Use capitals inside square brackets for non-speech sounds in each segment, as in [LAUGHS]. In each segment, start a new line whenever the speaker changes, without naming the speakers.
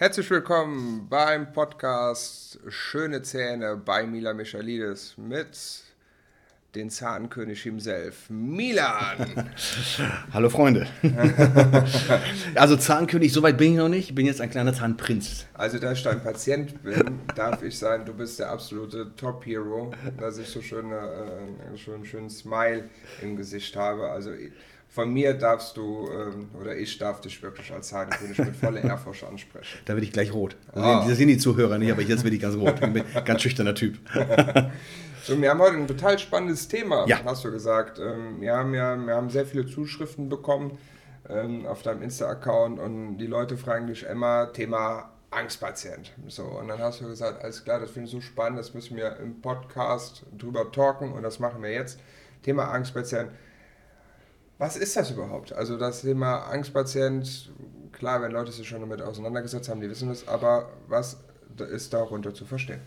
Herzlich willkommen beim Podcast Schöne Zähne bei Mila Michalidis mit den Zahnkönig himself, Milan. [LAUGHS]
Hallo Freunde. [LAUGHS] also Zahnkönig, soweit bin ich noch nicht. Ich bin jetzt ein kleiner Zahnprinz.
Also da ich dein Patient bin, darf ich sagen, du bist der absolute Top-Hero, dass ich so schöne, äh, so einen schönen Smile im Gesicht habe. Also von mir darfst du, ähm, oder ich darf dich wirklich als Zahnkönig mit voller Ehrfurcht ansprechen.
Da werde ich gleich rot. Also oh. Das sehen die Zuhörer nicht, aber jetzt werde ich ganz rot. Ich bin ein ganz schüchterner Typ. [LAUGHS]
so, wir haben heute ein total spannendes Thema, ja. hast du gesagt. Ähm, wir, haben ja, wir haben sehr viele Zuschriften bekommen ähm, auf deinem Insta-Account und die Leute fragen dich immer, Thema Angstpatient. So, und dann hast du gesagt, alles klar, das finde ich so spannend, das müssen wir im Podcast drüber talken und das machen wir jetzt. Thema Angstpatient was ist das überhaupt? Also das Thema Angstpatient, klar, wenn Leute sich schon damit auseinandergesetzt haben, die wissen das, aber was ist darunter zu verstehen?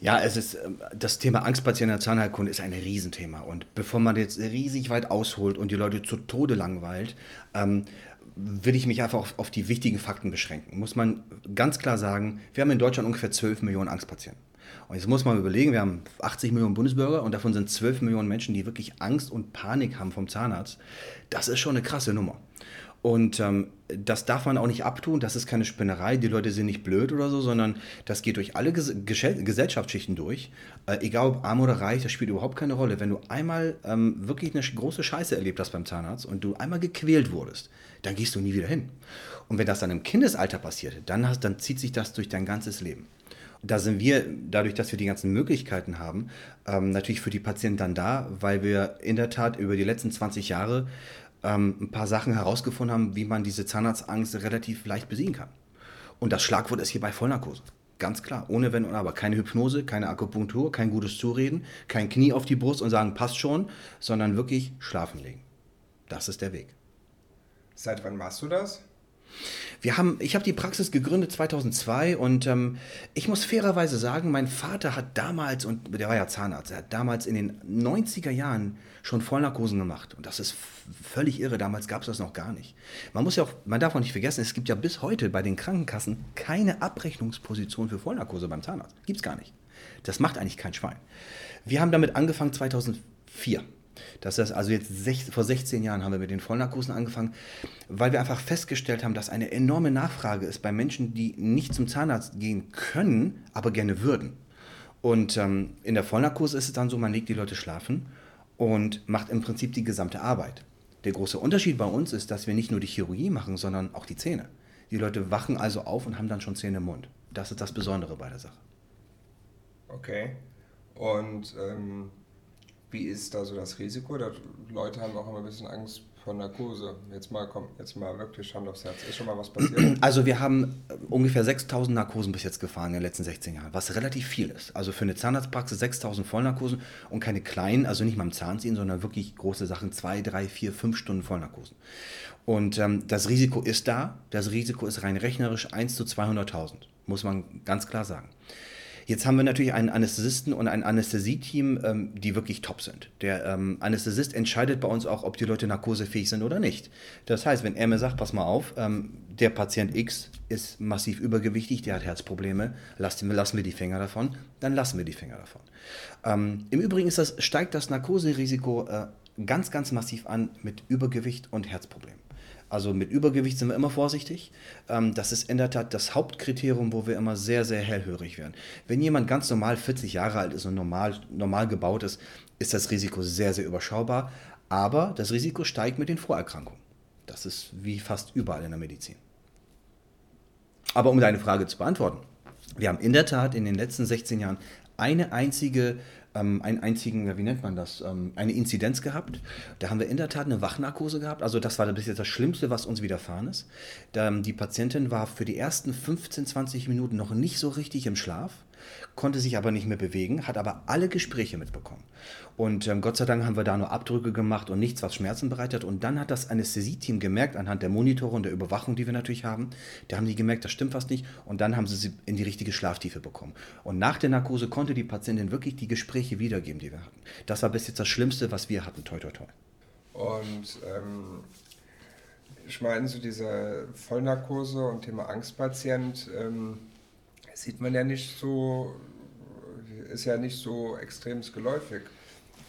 Ja, es ist ähm, das Thema Angstpatient in der Zahnheilkunde ist ein Riesenthema. Und bevor man jetzt riesig weit ausholt und die Leute zu Tode langweilt, ähm, will ich mich einfach auf, auf die wichtigen Fakten beschränken. Muss man ganz klar sagen, wir haben in Deutschland ungefähr 12 Millionen Angstpatienten. Und jetzt muss man überlegen, wir haben 80 Millionen Bundesbürger und davon sind 12 Millionen Menschen, die wirklich Angst und Panik haben vom Zahnarzt. Das ist schon eine krasse Nummer. Und ähm, das darf man auch nicht abtun, das ist keine Spinnerei, die Leute sind nicht blöd oder so, sondern das geht durch alle Ges Gesellschaftsschichten durch. Äh, egal ob arm oder reich, das spielt überhaupt keine Rolle. Wenn du einmal ähm, wirklich eine große Scheiße erlebt hast beim Zahnarzt und du einmal gequält wurdest, dann gehst du nie wieder hin. Und wenn das dann im Kindesalter passiert, dann, hast, dann zieht sich das durch dein ganzes Leben da sind wir, dadurch, dass wir die ganzen Möglichkeiten haben, ähm, natürlich für die Patienten dann da, weil wir in der Tat über die letzten 20 Jahre ähm, ein paar Sachen herausgefunden haben, wie man diese Zahnarztangst relativ leicht besiegen kann. Und das Schlagwort ist hierbei Vollnarkose. Ganz klar, ohne Wenn und Aber. Keine Hypnose, keine Akupunktur, kein gutes Zureden, kein Knie auf die Brust und sagen, passt schon, sondern wirklich schlafen legen. Das ist der Weg.
Seit wann machst du das?
Wir haben, ich habe die Praxis gegründet 2002 und ähm, ich muss fairerweise sagen, mein Vater hat damals, und der war ja Zahnarzt, er hat damals in den 90er Jahren schon Vollnarkosen gemacht. Und das ist völlig irre, damals gab es das noch gar nicht. Man muss ja auch, man darf auch nicht vergessen, es gibt ja bis heute bei den Krankenkassen keine Abrechnungsposition für Vollnarkose beim Zahnarzt. Gibt es gar nicht. Das macht eigentlich kein Schwein. Wir haben damit angefangen 2004. Das heißt also jetzt sech, vor 16 Jahren haben wir mit den Vollnarkosen angefangen, weil wir einfach festgestellt haben, dass eine enorme Nachfrage ist bei Menschen, die nicht zum Zahnarzt gehen können, aber gerne würden. Und ähm, in der Vollnarkose ist es dann so, man legt die Leute schlafen und macht im Prinzip die gesamte Arbeit. Der große Unterschied bei uns ist, dass wir nicht nur die Chirurgie machen, sondern auch die Zähne. Die Leute wachen also auf und haben dann schon Zähne im Mund. Das ist das Besondere bei der Sache.
Okay. Und ähm, wie ist da so das Risiko? Da Leute haben auch immer ein bisschen Angst vor Narkose. Jetzt mal, komm, jetzt mal wirklich Hand aufs Herz. Ist schon mal was passiert? [CLEARS THROAT]
Also wir haben äh, ungefähr 6000 Narkosen bis jetzt gefahren in den letzten 16 Jahren, was relativ viel ist. Also für eine Zahnarztpraxis 6000 Vollnarkosen und keine kleinen, also nicht mal im Zahnziehen, sondern wirklich große Sachen, zwei, drei, vier, fünf Stunden Vollnarkosen. Und ähm, das Risiko ist da. Das Risiko ist rein rechnerisch 1 zu 200.000, muss man ganz klar sagen. Jetzt haben wir natürlich einen Anästhesisten und ein Anästhesieteam, ähm, die wirklich top sind. Der ähm, Anästhesist entscheidet bei uns auch, ob die Leute narkosefähig sind oder nicht. Das heißt, wenn er mir sagt, pass mal auf, ähm, der Patient X ist massiv übergewichtig, der hat Herzprobleme, lassen wir, lassen wir die Finger davon, dann lassen wir die Finger davon. Ähm, Im Übrigen ist das, steigt das Narkoserisiko äh, ganz, ganz massiv an mit Übergewicht und Herzproblemen. Also mit Übergewicht sind wir immer vorsichtig. Ähm, das ist in der Tat das Hauptkriterium, wo wir immer sehr, sehr hellhörig werden. Wenn jemand ganz normal 40 Jahre alt ist und normal, normal gebaut ist, ist das Risiko sehr, sehr überschaubar. Aber das Risiko steigt mit den Vorerkrankungen. Das ist wie fast überall in der Medizin. Aber um deine Frage zu beantworten, wir haben in der Tat in den letzten 16 Jahren eine einzige ähm, einen einzigen, wie nennt man das, ähm, eine Inzidenz gehabt. Da haben wir in der Tat eine Wachnarkose gehabt. Also das war bis jetzt das Schlimmste, was uns widerfahren ist. Ähm, die Patientin war für die ersten 15, 20 Minuten noch nicht so richtig im Schlaf konnte sich aber nicht mehr bewegen, hat aber alle Gespräche mitbekommen. Und ähm, Gott sei Dank haben wir da nur Abdrücke gemacht und nichts, was Schmerzen bereitet. Und dann hat das Anästhesieteam gemerkt, anhand der Monitore und der Überwachung, die wir natürlich haben, da haben die gemerkt, das stimmt was nicht. Und dann haben sie sie in die richtige Schlaftiefe bekommen. Und nach der Narkose konnte die Patientin wirklich die Gespräche wiedergeben, die wir hatten. Das war bis jetzt das Schlimmste, was wir hatten. Toi, toi, toi.
Und ähm, Ich meine, so diese Vollnarkose und Thema Angstpatient ähm, sieht man ja nicht so, ist ja nicht so extrem geläufig.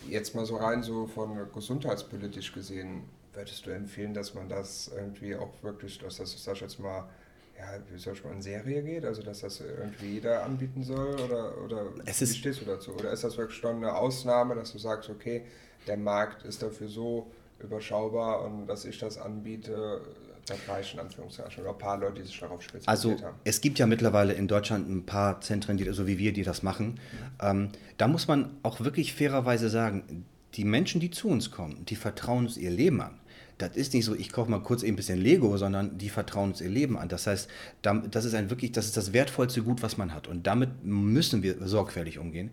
Jetzt mal so rein so von gesundheitspolitisch gesehen, würdest du empfehlen, dass man das irgendwie auch wirklich, dass das, sag ich jetzt mal, ja, wie soll ich mal, in Serie geht? Also, dass das irgendwie jeder anbieten soll? Oder, oder
es
wie stehst du dazu? Oder ist das wirklich schon eine Ausnahme, dass du sagst, okay, der Markt ist dafür so überschaubar und dass ich das anbiete, da reichen Anführungszeichen oder ein paar Leute, die sich darauf spezialisiert
also, haben. Also es gibt ja mittlerweile in Deutschland ein paar Zentren, die, so wie wir, die das machen. Mhm. Ähm, da muss man auch wirklich fairerweise sagen, die Menschen, die zu uns kommen, die vertrauen uns ihr Leben an das ist nicht so, ich kaufe mal kurz eben ein bisschen Lego, sondern die vertrauen uns ihr Leben an. Das heißt, das ist ein wirklich, das ist das wertvollste Gut, was man hat. Und damit müssen wir sorgfältig umgehen.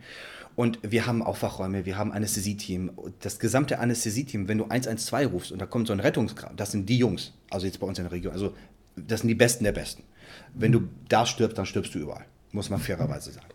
Und wir haben Aufwachräume, wir haben Anästhesieteam. Das gesamte Anästhesieteam, wenn du 112 rufst und da kommt so ein Rettungskram, das sind die Jungs, also jetzt bei uns in der Region, also das sind die Besten der Besten. Wenn du da stirbst, dann stirbst du überall, muss man fairerweise sagen.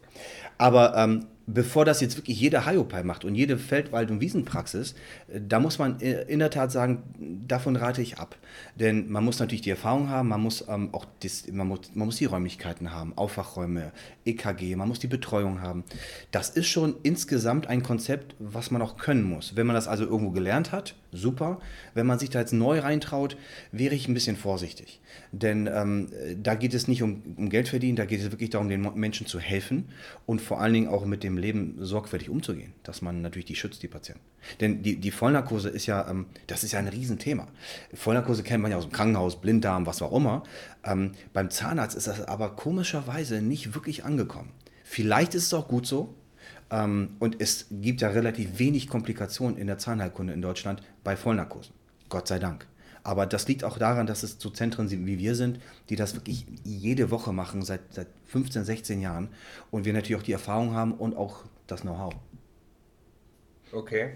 Aber ähm, bevor das jetzt wirklich jeder Hyopai macht und jede Feldwald- und Wiesenpraxis, äh, da muss man äh, in der Tat sagen, davon rate ich ab. Denn man muss natürlich die Erfahrung haben, man muss ähm, auch das, man muss, man muss die Räumlichkeiten haben, Aufwachräume, EKG, man muss die Betreuung haben. Das ist schon insgesamt ein Konzept, was man auch können muss. Wenn man das also irgendwo gelernt hat, super. Wenn man sich da jetzt neu reintraut, wäre ich ein bisschen vorsichtig. Denn ähm, da geht es nicht um, um Geld verdienen, da geht es wirklich darum, den Menschen zu helfen und vor allen Dingen auch mit dem Leben sorgfältig umzugehen, dass man natürlich die schützt, die Patienten. Denn die, die Vollnarkose ist ja, ähm, das ist ja ein Riesenthema. Vollnarkose kennt man ja aus dem Krankenhaus, Blinddarm, was auch immer. Ähm, beim Zahnarzt ist das aber komischerweise nicht wirklich angekommen. Vielleicht ist es auch gut so, und es gibt ja relativ wenig Komplikationen in der Zahnheilkunde in Deutschland bei Vollnarkosen. Gott sei Dank. Aber das liegt auch daran, dass es so Zentren wie wir sind, die das wirklich jede Woche machen, seit, seit 15, 16 Jahren. Und wir natürlich auch die Erfahrung haben und auch das Know-how.
Okay.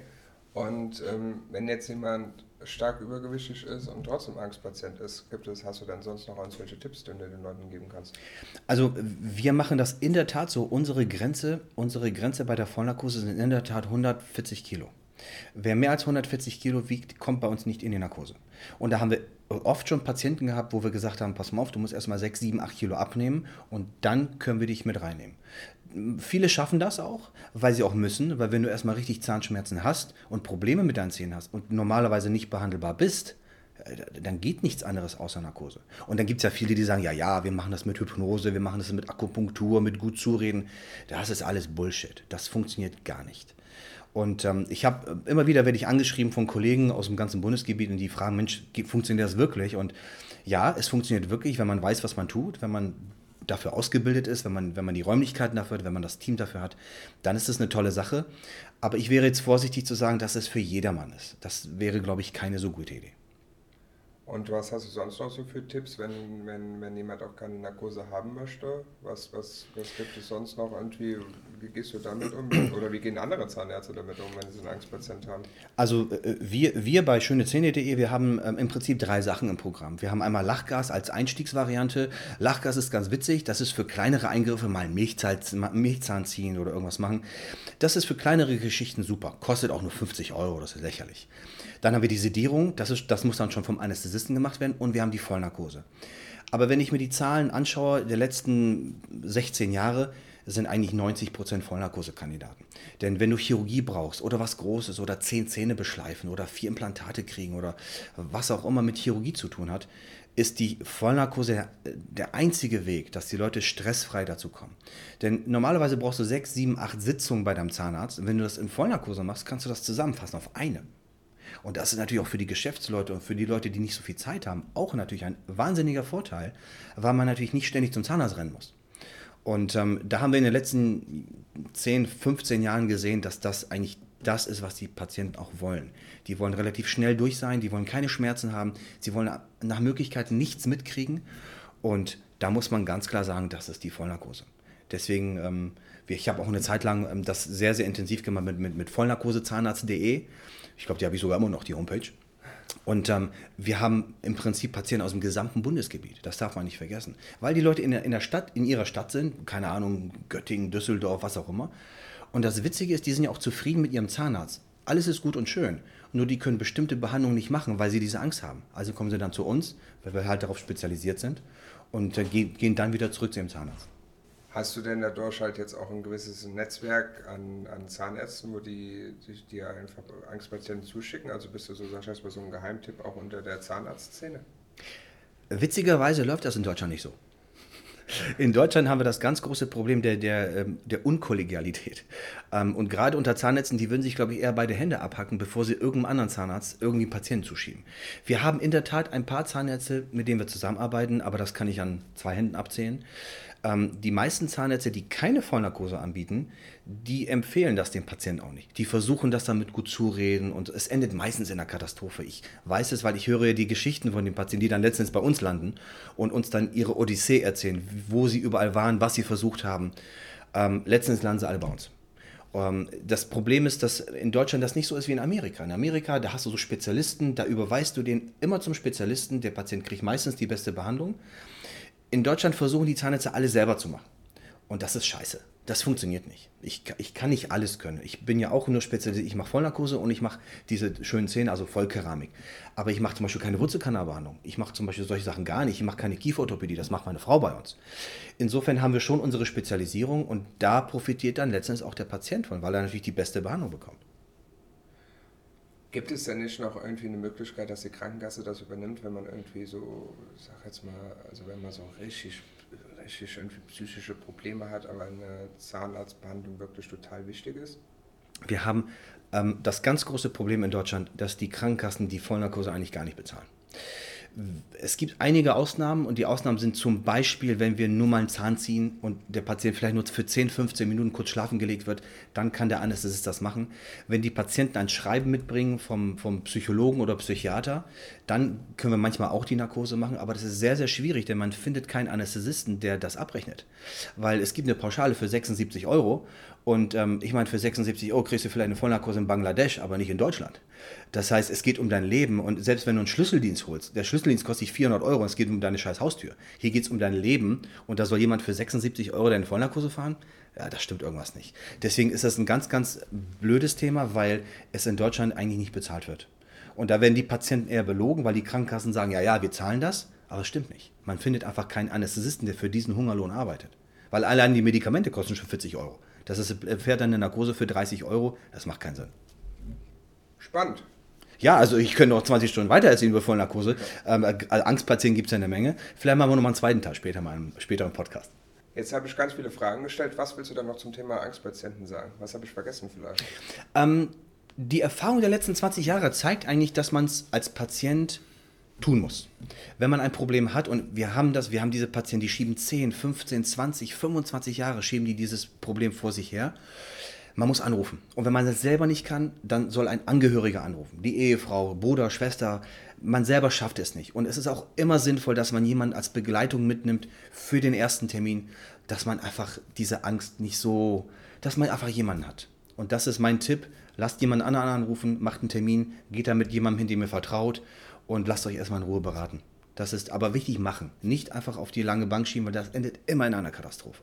Und ähm, wenn jetzt jemand stark übergewichtig ist und trotzdem Angstpatient ist, gibt es, hast du dann sonst noch irgendwelche Tipps, die du den Leuten geben kannst?
Also wir machen das in der Tat so. Unsere Grenze, unsere Grenze bei der Vollnarkose sind in der Tat 140 Kilo. Wer mehr als 140 Kilo wiegt, kommt bei uns nicht in die Narkose. Und da haben wir oft schon Patienten gehabt, wo wir gesagt haben, pass mal auf, du musst erstmal 6, 7, 8 Kilo abnehmen und dann können wir dich mit reinnehmen. Viele schaffen das auch, weil sie auch müssen, weil wenn du erstmal richtig Zahnschmerzen hast und Probleme mit deinen Zähnen hast und normalerweise nicht behandelbar bist, äh, dann geht nichts anderes außer Narkose. Und dann gibt es ja viele, die sagen, ja, ja, wir machen das mit Hypnose, wir machen das mit Akupunktur, mit gut zureden. Das ist alles Bullshit. Das funktioniert gar nicht. Und ähm, ich habe äh, immer wieder werde ich angeschrieben von Kollegen aus dem ganzen Bundesgebiet und die fragen, Mensch, funktioniert das wirklich? Und ja, es funktioniert wirklich, wenn man weiß, was man tut, wenn man dafür ausgebildet ist, wenn man, wenn man die Räumlichkeiten dafür hat, wenn man das Team dafür hat, dann ist das eine tolle Sache. Aber ich wäre jetzt vorsichtig zu sagen, dass es für jedermann ist. Das wäre, glaube ich, keine so gute Idee.
Und was hast du sonst noch so für Tipps, wenn, wenn, wenn jemand auch keine Narkose haben möchte? Was, was, was gibt es sonst noch irgendwie? Wie gehst du damit um? Oder wie gehen andere Zahnärzte damit um, wenn sie einen Angstpatient haben?
Also äh, wir, wir bei schönezähne.de, wir haben ähm, im Prinzip drei Sachen im Programm. Wir haben einmal Lachgas als Einstiegsvariante. Lachgas ist ganz witzig, das ist für kleinere Eingriffe, mal Milchzahn, Milchzahn ziehen oder irgendwas machen. Das ist für kleinere Geschichten super. Kostet auch nur 50 Euro, das ist lächerlich. Dann haben wir die Sedierung, das, ist, das muss dann schon vom Anästhesisten gemacht werden und wir haben die Vollnarkose. Aber wenn ich mir die Zahlen anschaue der letzten 16 Jahre, sind eigentlich 90 Prozent Vollnarkosekandidaten. Denn wenn du Chirurgie brauchst oder was Großes oder zehn Zähne beschleifen oder vier Implantate kriegen oder was auch immer mit Chirurgie zu tun hat, ist die Vollnarkose der, der einzige Weg, dass die Leute stressfrei dazu kommen. Denn normalerweise brauchst du sechs, sieben, acht Sitzungen bei deinem Zahnarzt. Und wenn du das in Vollnarkose machst, kannst du das zusammenfassen auf eine. Und das ist natürlich auch für die Geschäftsleute und für die Leute, die nicht so viel Zeit haben, auch natürlich ein wahnsinniger Vorteil, weil man natürlich nicht ständig zum Zahnarzt rennen muss. Und ähm, da haben wir in den letzten 10, 15 Jahren gesehen, dass das eigentlich das ist, was die Patienten auch wollen. Die wollen relativ schnell durch sein, die wollen keine Schmerzen haben, sie wollen nach Möglichkeit nichts mitkriegen. Und da muss man ganz klar sagen, das ist die Vollnarkose. Deswegen, ähm, ich habe auch eine Zeit lang ähm, das sehr, sehr intensiv gemacht mit, mit, mit vollnarkosezahnarzt.de. Ich glaube, die habe ich sogar immer noch, die Homepage. Und ähm, wir haben im Prinzip Patienten aus dem gesamten Bundesgebiet. Das darf man nicht vergessen. Weil die Leute in der, in der Stadt, in ihrer Stadt sind, keine Ahnung, Göttingen, Düsseldorf, was auch immer. Und das Witzige ist, die sind ja auch zufrieden mit ihrem Zahnarzt. Alles ist gut und schön. Nur die können bestimmte Behandlungen nicht machen, weil sie diese Angst haben. Also kommen sie dann zu uns, weil wir halt darauf spezialisiert sind und äh, gehen dann wieder zurück zu ihrem Zahnarzt.
Hast du denn dadurch halt jetzt auch ein gewisses Netzwerk an, an Zahnärzten, wo die, dir einfach Angstpatienten zuschicken? Also bist du so, sag ich mal, so ein Geheimtipp auch unter der Zahnarztszene?
Witzigerweise läuft das in Deutschland nicht so. In Deutschland haben wir das ganz große Problem der, der, ähm, der Unkollegialität. Ähm, und gerade unter Zahnärzten, die würden sich, glaube ich, eher beide Hände abhacken, bevor sie irgendeinem anderen Zahnarzt irgendwie Patienten zuschieben. Wir haben in der Tat ein paar Zahnärzte, mit denen wir zusammenarbeiten, aber das kann ich an zwei Händen abzählen. Ähm, die meisten Zahnärzte, die keine Vollnarkose anbieten, die empfehlen das dem Patienten auch nicht. Die versuchen das damit gut zureden und es endet meistens in einer Katastrophe. Ich weiß es, weil ich höre ja die Geschichten von den Patienten, die dann letztens bei uns landen und uns dann ihre Odyssee erzählen, wo sie überall waren, was sie versucht haben. Ähm, letztens landen sie alle bei uns. Ähm, das Problem ist, dass in Deutschland das nicht so ist wie in Amerika. In Amerika, da hast du so Spezialisten, da überweist du den immer zum Spezialisten. Der Patient kriegt meistens die beste Behandlung in Deutschland versuchen die Zahnärzte alle selber zu machen. Und das ist scheiße. Das funktioniert nicht. Ich, ich kann nicht alles können. Ich bin ja auch nur spezialisiert. Ich mache Vollnarkose und ich mache diese schönen Zähne, also Vollkeramik. Aber ich mache zum Beispiel keine Wurzelkanalbehandlung. Ich mache zum Beispiel solche Sachen gar nicht. Ich mache keine Kieferorthopädie. Das macht meine Frau bei uns. Insofern haben wir schon unsere Spezialisierung und da profitiert dann letztendlich auch der Patient von, weil er natürlich die beste Behandlung bekommt.
Gibt es denn nicht noch irgendwie eine Möglichkeit, dass die Krankenkasse das übernimmt, wenn man irgendwie so, sag jetzt mal, also wenn man so richtig, richtig irgendwie psychische Probleme hat, aber eine Zahnarztbehandlung wirklich total wichtig ist?
Wir haben ähm, das ganz große Problem in Deutschland, dass die Krankenkassen die Vollnarkose eigentlich gar nicht bezahlen. Es gibt einige Ausnahmen und die Ausnahmen sind zum Beispiel, wenn wir nur mal einen Zahn ziehen und der Patient vielleicht nur für 10, 15 Minuten kurz schlafen gelegt wird, dann kann der Anästhesist das machen. Wenn die Patienten ein Schreiben mitbringen vom, vom Psychologen oder Psychiater, dann können wir manchmal auch die Narkose machen, aber das ist sehr, sehr schwierig, denn man findet keinen Anästhesisten, der das abrechnet. Weil es gibt eine Pauschale für 76 Euro und ähm, ich meine, für 76 Euro kriegst du vielleicht eine Vollnarkose in Bangladesch, aber nicht in Deutschland. Das heißt, es geht um dein Leben und selbst wenn du einen Schlüsseldienst holst, der Schlüsseldienst kostet dich 400 Euro und es geht um deine scheiß Haustür. Hier geht es um dein Leben und da soll jemand für 76 Euro deine Vollnarkose fahren? Ja, das stimmt irgendwas nicht. Deswegen ist das ein ganz, ganz blödes Thema, weil es in Deutschland eigentlich nicht bezahlt wird. Und da werden die Patienten eher belogen, weil die Krankenkassen sagen, ja, ja, wir zahlen das, aber es stimmt nicht. Man findet einfach keinen Anästhesisten, der für diesen Hungerlohn arbeitet. Weil allein die Medikamente kosten schon 40 Euro. Das ist, fährt dann eine Narkose für 30 Euro. Das macht keinen Sinn.
Spannend.
Ja, also ich könnte noch 20 Stunden weiter erzählen über Vollnarkose. Ähm, Angstpatienten gibt es ja eine Menge. Vielleicht machen wir noch mal einen zweiten Teil später mal im späteren Podcast.
Jetzt habe ich ganz viele Fragen gestellt. Was willst du dann noch zum Thema Angstpatienten sagen? Was habe ich vergessen vielleicht?
Ähm, die Erfahrung der letzten 20 Jahre zeigt eigentlich, dass man es als Patient tun muss. Wenn man ein Problem hat und wir haben das, wir haben diese Patienten, die schieben 10, 15, 20, 25 Jahre schieben die dieses Problem vor sich her. Man muss anrufen. Und wenn man das selber nicht kann, dann soll ein Angehöriger anrufen. Die Ehefrau, Bruder, Schwester. Man selber schafft es nicht. Und es ist auch immer sinnvoll, dass man jemanden als Begleitung mitnimmt für den ersten Termin, dass man einfach diese Angst nicht so, dass man einfach jemanden hat. Und das ist mein Tipp. Lasst jemanden anderen anrufen, macht einen Termin, geht da mit jemandem hin, dem ihr vertraut und lasst euch erstmal in Ruhe beraten. Das ist aber wichtig machen. Nicht einfach auf die lange Bank schieben, weil das endet immer in einer Katastrophe.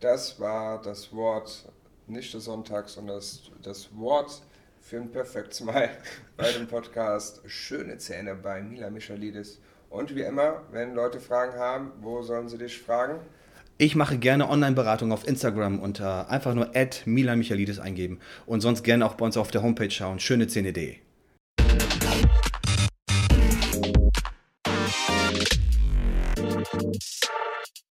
Das war das Wort, nicht des Sonntags, sondern das, das Wort für ein Perfect Smile [LAUGHS] bei dem Podcast Schöne Zähne bei Mila Michalidis. Und wie immer, wenn Leute Fragen haben, wo sollen sie dich fragen?
Ich mache gerne Online-Beratung auf Instagram unter einfach nur Mila Michalidis eingeben und sonst gerne auch bei uns auf der Homepage schauen, schönezähne.de.